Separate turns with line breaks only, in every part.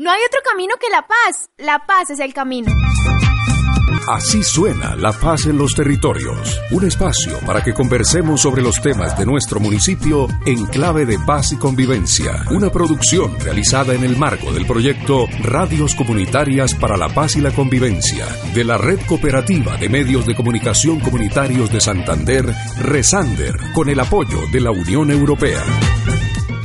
No hay otro camino que la paz. La paz es el camino.
Así suena La Paz en los Territorios, un espacio para que conversemos sobre los temas de nuestro municipio en clave de paz y convivencia, una producción realizada en el marco del proyecto Radios Comunitarias para la Paz y la Convivencia de la Red Cooperativa de Medios de Comunicación Comunitarios de Santander, Resander, con el apoyo de la Unión Europea.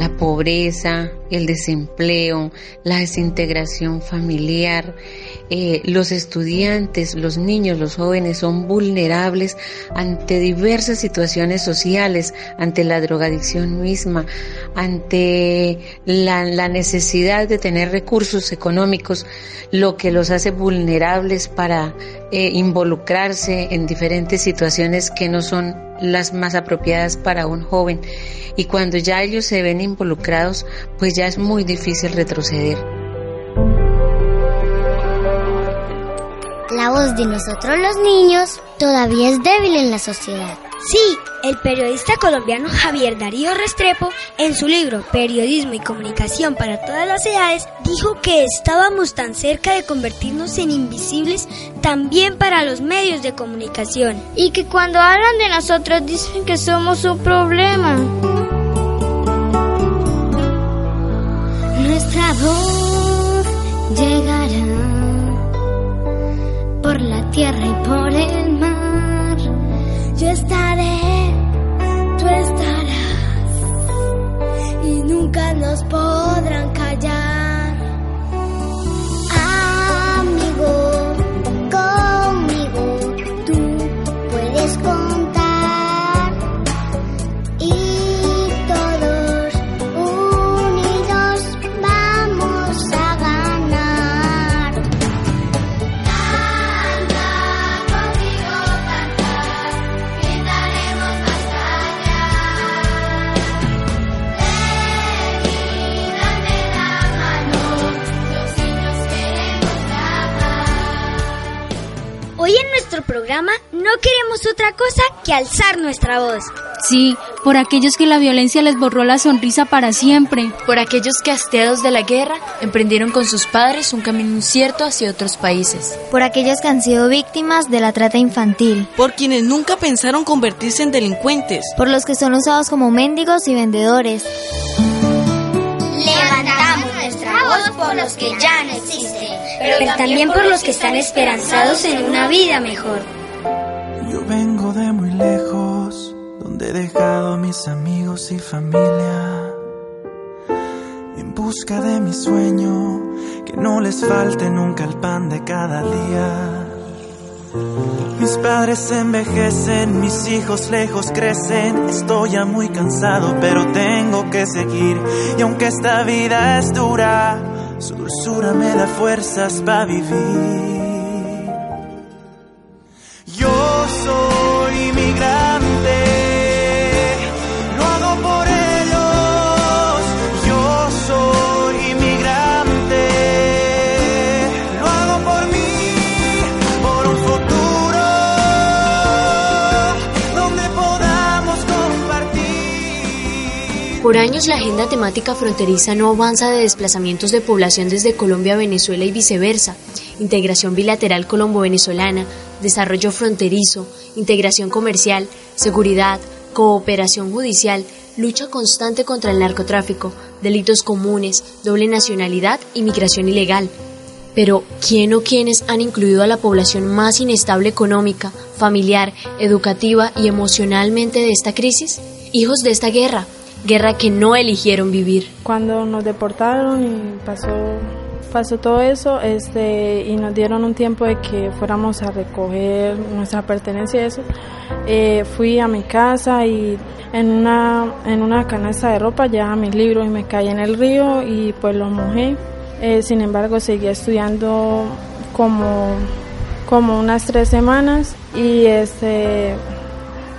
la pobreza, el desempleo, la desintegración familiar. Eh, los estudiantes, los niños, los jóvenes son vulnerables ante diversas situaciones sociales, ante la drogadicción misma, ante la, necesidad de tener recursos económicos, lo que los hace vulnerables para eh, involucrarse en diferentes situaciones que no son las más apropiadas para un joven. Y cuando ya ellos se ven involucrados, pues ya es muy difícil retroceder.
La voz de nosotros los niños todavía es débil en la sociedad.
Sí, el periodista colombiano Javier Darío Restrepo, en su libro Periodismo y Comunicación para todas las edades, dijo que estábamos tan cerca de convertirnos en invisibles también para los medios de comunicación.
Y que cuando hablan de nosotros dicen que somos un problema. Nuestra voz llegará
no queremos otra cosa que alzar nuestra voz.
Sí, por aquellos que la violencia les borró la sonrisa para siempre.
Por aquellos que hastiados de la guerra emprendieron con sus padres un camino incierto hacia otros países.
Por aquellos que han sido víctimas de la trata infantil.
Por quienes nunca pensaron convertirse en delincuentes.
Por los que son usados como mendigos y vendedores.
Levantamos nuestra voz por los que ya no existen
pero también por los que están esperanzados en una vida mejor.
He dejado a mis amigos y familia, en busca de mi sueño, que no les falte nunca el pan de cada día. Mis padres envejecen, mis hijos lejos crecen, estoy ya muy cansado, pero tengo que seguir, y aunque esta vida es dura, su dulzura me da fuerzas para vivir.
Por años la agenda temática fronteriza no avanza de desplazamientos de población desde Colombia a Venezuela y viceversa, integración bilateral colombo-venezolana, desarrollo fronterizo, integración comercial, seguridad, cooperación judicial, lucha constante contra el narcotráfico, delitos comunes, doble nacionalidad y migración ilegal. Pero, ¿quién o quiénes han incluido a la población más inestable económica, familiar, educativa y emocionalmente de esta crisis? Hijos de esta guerra, guerra que no eligieron vivir.
Cuando nos deportaron y pasó pasó todo eso este y nos dieron un tiempo de que fuéramos a recoger nuestra pertenencia y eso eh, fui a mi casa y en una en una canasta de ropa ya mis libros y me caí en el río y pues los mojé eh, sin embargo seguía estudiando como como unas tres semanas y este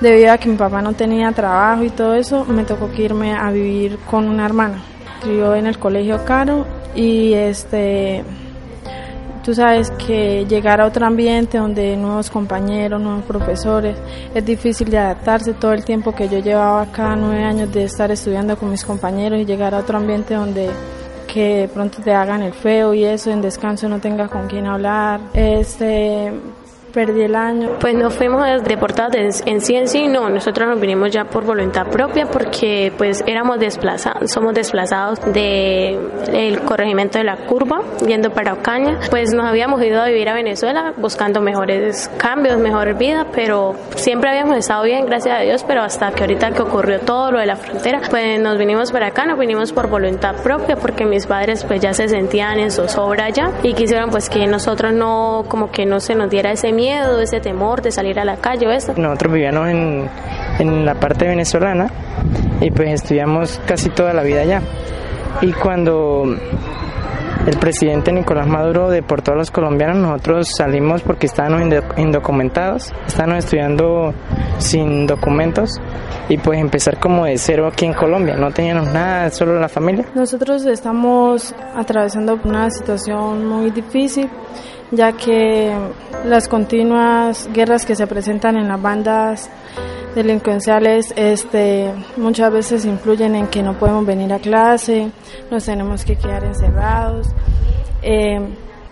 debido a que mi papá no tenía trabajo y todo eso, me tocó que irme a vivir con una hermana. Yo en el colegio caro y este tú sabes que llegar a otro ambiente donde nuevos compañeros, nuevos profesores, es difícil de adaptarse todo el tiempo que yo llevaba acá, nueve años de estar estudiando con mis compañeros y llegar a otro ambiente donde que pronto te hagan el feo y eso, en descanso no tengas con quién hablar. Este, perdí el año.
Pues no fuimos deportados en sí en sí, no, nosotros nos vinimos ya por voluntad propia porque pues éramos desplazados, somos desplazados del el corregimiento de la curva, yendo para Ocaña, pues nos habíamos ido a vivir a Venezuela buscando mejores cambios, mejor vida, pero siempre habíamos estado bien, gracias a Dios, pero hasta que ahorita que ocurrió todo lo de la frontera, pues nos vinimos para acá, nos vinimos por voluntad propia porque mis padres pues ya se sentían en zozobra ya y quisieron pues que nosotros no, como que no se nos diera ese miedo miedo, ese temor de salir a la calle o eso?
Nosotros vivíamos en, en la parte venezolana y pues estudiamos casi toda la vida allá. Y cuando el presidente Nicolás Maduro deportó a los colombianos, nosotros salimos porque estábamos indocumentados, estábamos estudiando sin documentos y pues empezar como de cero aquí en Colombia, no teníamos nada, solo la familia.
Nosotros estamos atravesando una situación muy difícil ya que las continuas guerras que se presentan en las bandas delincuenciales este, muchas veces influyen en que no podemos venir a clase, nos tenemos que quedar encerrados eh,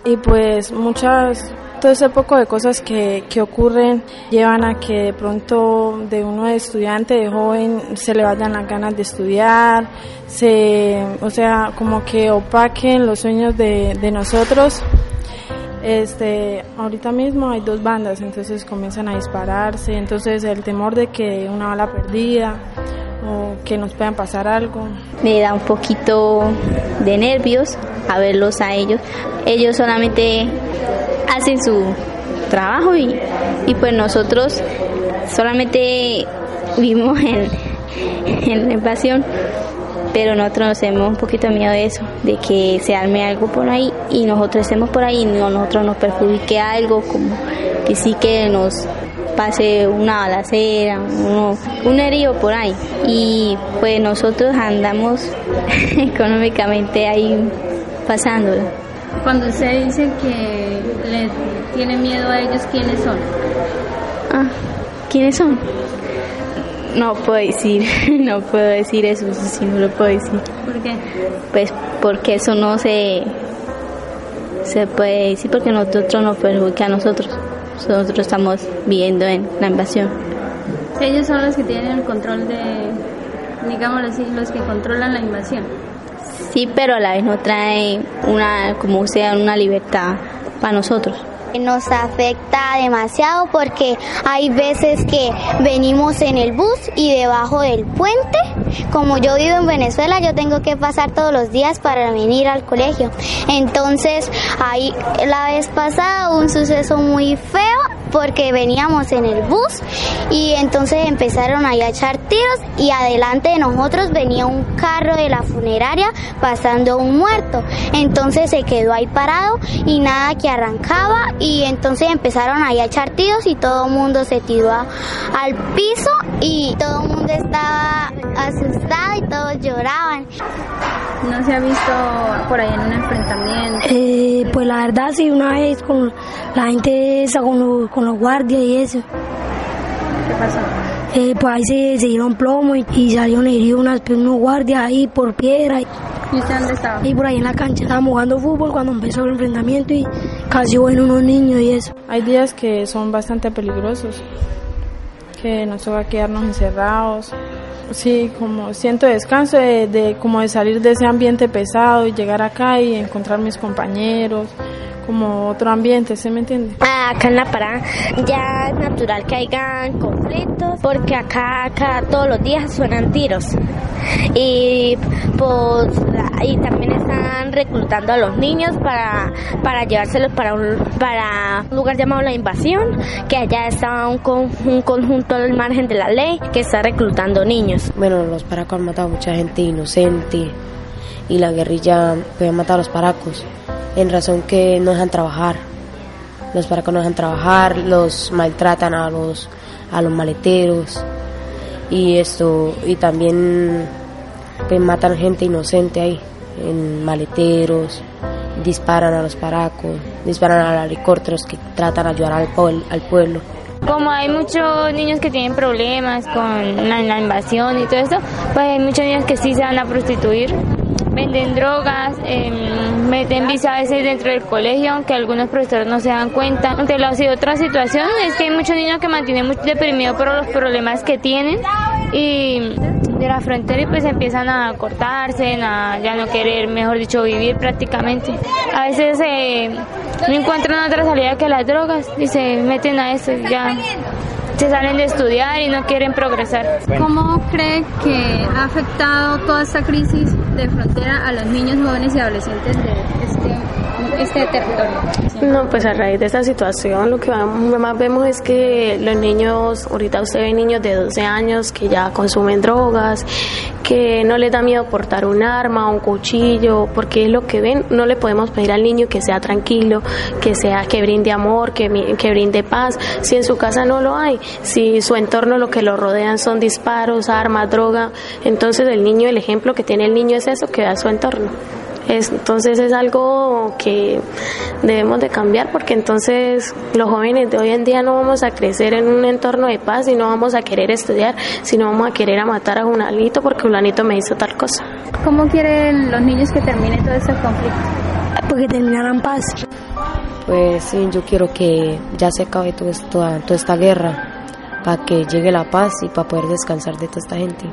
y pues muchas, todo ese poco de cosas que, que ocurren llevan a que de pronto de uno de estudiante, de joven, se le vayan las ganas de estudiar, se, o sea, como que opaquen los sueños de, de nosotros este, ahorita mismo hay dos bandas, entonces comienzan a dispararse, entonces el temor de que una bala perdida o que nos puedan pasar algo.
Me da un poquito de nervios a verlos a ellos. Ellos solamente hacen su trabajo y, y pues nosotros solamente vivimos en, en la invasión pero nosotros nos tenemos un poquito de miedo de eso, de que se arme algo por ahí y nosotros estemos por ahí y nosotros nos perjudique algo, como que sí que nos pase una balacera, un herido por ahí. Y pues nosotros andamos económicamente ahí pasándolo.
Cuando usted dice que le tiene miedo a ellos, ¿quiénes son?
Ah, ¿quiénes son? No puedo decir, no puedo decir eso, eso sí no lo puedo decir.
¿Por qué?
Pues porque eso no se, se puede decir porque nosotros nos perjudica a nosotros. Nosotros estamos viviendo en la invasión.
Ellos son los que tienen el control de, digámoslo así, los que controlan la invasión.
Sí, pero a la vez no trae una, como sea, una libertad para nosotros.
Nos afecta demasiado porque hay veces que venimos en el bus y debajo del puente, como yo vivo en Venezuela, yo tengo que pasar todos los días para venir al colegio. Entonces, ahí la vez pasada un suceso muy feo porque veníamos en el bus y entonces empezaron a echar tiros y adelante de nosotros venía un carro de la funeraria pasando un muerto. Entonces se quedó ahí parado y nada que arrancaba y entonces empezaron a echar tiros y todo el mundo se tiró al piso y todo el mundo estaba asustado y todos lloraban.
¿No se ha visto por ahí en un enfrentamiento?
Eh, pues la verdad sí, una vez con la gente esa, con los, con los guardias y eso.
¿Qué pasó?
Eh, pues ahí se, se dieron plomo y, y salieron heridos unas, unos guardias ahí por piedra.
¿Y usted dónde estaba?
Y por ahí en la cancha estábamos jugando fútbol cuando empezó el enfrentamiento y casi bueno unos niños y eso.
Hay días que son bastante peligrosos, que nos toca quedarnos encerrados. Sí, como siento descanso de, como de salir de ese ambiente pesado y llegar acá y encontrar mis compañeros, como otro ambiente, ¿se me entiende?
Acá en la parada ya es natural que hayan conflictos porque acá, acá todos los días suenan tiros y pues y también están reclutando a los niños para, para llevárselos para un, para un lugar llamado La Invasión, que allá está un, con, un conjunto al margen de la ley que está reclutando niños.
Bueno, los paracos han matado a mucha gente inocente y la guerrilla puede matar a los paracos en razón que no dejan trabajar. los paracos no dejan trabajar, los maltratan a los, a los maleteros y esto, y también pues, matan gente inocente ahí, en maleteros, disparan a los paracos, disparan a los helicópteros que tratan de ayudar al, al pueblo.
Como hay muchos niños que tienen problemas con la, invasión y todo eso, pues hay muchos niños que sí se van a prostituir venden drogas, em, meten visa a veces dentro del colegio, aunque algunos profesores no se dan cuenta. Entre las y otras situaciones es que hay muchos niños que mantienen muy deprimidos por los problemas que tienen y de la frontera y pues empiezan a cortarse, a ya no querer, mejor dicho, vivir prácticamente. A veces eh, no encuentran otra salida que las drogas y se meten a eso ya se salen de estudiar y no quieren progresar.
¿Cómo cree que ha afectado toda esta crisis de frontera a los niños, jóvenes y adolescentes de este, este territorio?
No, pues a raíz de esta situación lo que más vemos es que los niños, ahorita usted ve niños de 12 años que ya consumen drogas, que no les da miedo portar un arma, un cuchillo, porque es lo que ven, no le podemos pedir al niño que sea tranquilo, que sea que brinde amor, que, que brinde paz, si en su casa no lo hay, si su entorno lo que lo rodean son disparos, armas, droga, entonces el niño, el ejemplo que tiene el niño es eso que da su entorno entonces es algo que debemos de cambiar porque entonces los jóvenes de hoy en día no vamos a crecer en un entorno de paz y no vamos a querer estudiar, sino vamos a querer a matar a un alito porque un alito me hizo tal cosa.
¿Cómo quieren los niños que termine todo este conflicto?
Porque terminaran paz.
Pues sí, yo quiero que ya se acabe todo esto, toda esta guerra para que llegue la paz y para poder descansar de toda esta gente,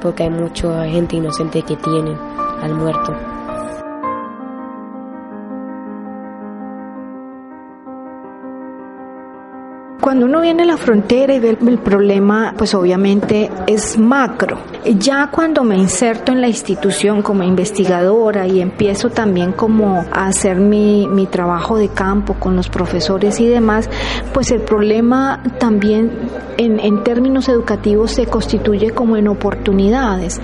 porque hay mucha gente inocente que tienen al muerto.
Cuando uno viene a la frontera y ve el problema, pues obviamente es macro. Ya cuando me inserto en la institución como investigadora y empiezo también como a hacer mi, mi trabajo de campo con los profesores y demás, pues el problema también en, en términos educativos se constituye como en oportunidades,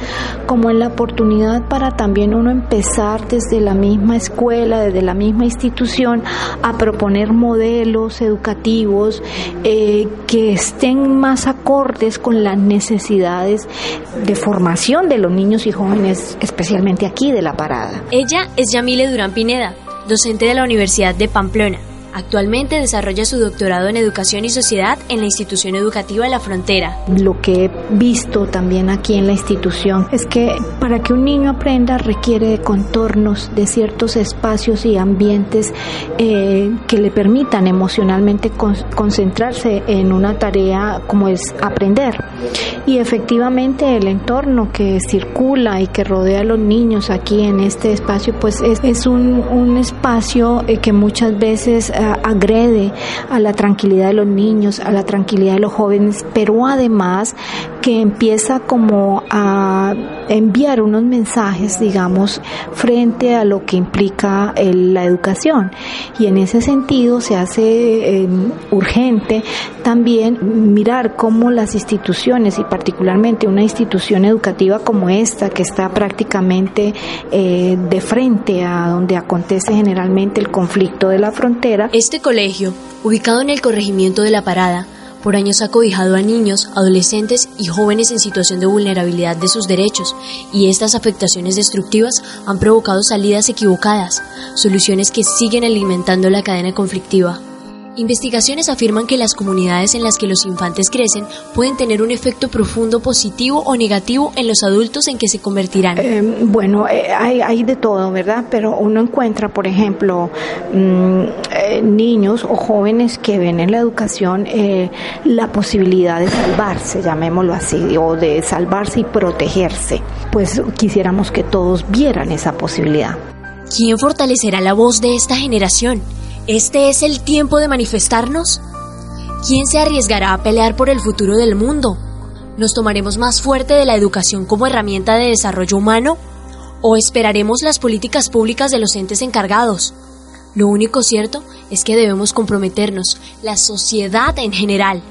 como en la oportunidad para también uno empezar desde la misma escuela, desde la misma institución, a proponer modelos educativos eh, que estén más acordes con las necesidades de formación de los niños y jóvenes, especialmente aquí de la parada.
Ella es Yamile Durán Pineda, docente de la Universidad de Pamplona. Actualmente desarrolla su doctorado en Educación y Sociedad en la institución educativa La Frontera.
Lo que he visto también aquí en la institución es que para que un niño aprenda requiere de contornos, de ciertos espacios y ambientes eh, que le permitan emocionalmente concentrarse en una tarea como es aprender. Y efectivamente el entorno que circula y que rodea a los niños aquí en este espacio, pues es, un, espacio eh, que muchas veces eh, agrede a la tranquilidad de los niños, a la tranquilidad de los jóvenes, pero además que empieza como a enviar unos mensajes, digamos, frente a lo que implica la educación. Y en ese sentido se hace em, urgente también mirar cómo las instituciones y particularmente una institución educativa como esta, que está prácticamente eh, de frente a donde acontece generalmente el conflicto de la frontera,
este colegio, ubicado en el corregimiento de La Parada, por años ha cobijado a niños, adolescentes y jóvenes en situación de vulnerabilidad de sus derechos, y estas afectaciones destructivas han provocado salidas equivocadas, soluciones que siguen alimentando la cadena conflictiva. Investigaciones afirman que las comunidades en las que los infantes crecen pueden tener un efecto profundo positivo o negativo en los adultos en que se convertirán.
Eh, bueno, eh, hay, de todo, ¿verdad? Pero uno encuentra, por ejemplo, mm, eh, niños o jóvenes que ven en la educación la posibilidad de salvarse, llamémoslo así, o de salvarse y protegerse. Pues quisiéramos que todos vieran esa posibilidad.
¿Quién fortalecerá la voz de esta generación? ¿Este es el tiempo de manifestarnos? ¿Quién se arriesgará a pelear por el futuro del mundo? ¿Nos tomaremos más fuerte de la educación como herramienta de desarrollo humano? ¿O esperaremos las políticas públicas de los entes encargados? Lo único cierto es que debemos comprometernos, la sociedad en general.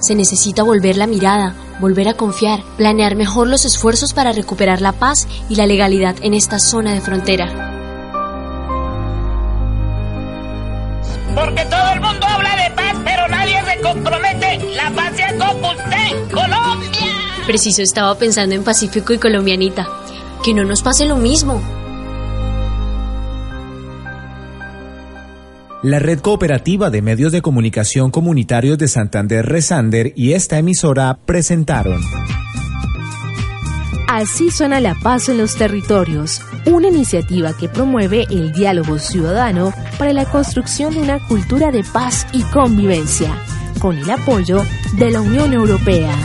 Se necesita volver la mirada, volver a confiar, planear mejor los esfuerzos para recuperar la paz y la legalidad en esta zona de frontera. Preciso estaba pensando en Pacífico y Colombianita. Que no nos pase lo mismo.
La Red Cooperativa de Medios de Comunicación Comunitarios de Santander Resander y esta emisora presentaron
Así suena la paz en los territorios, una iniciativa que promueve el diálogo ciudadano para la construcción de una cultura de paz y convivencia, con el apoyo de la Unión Europea.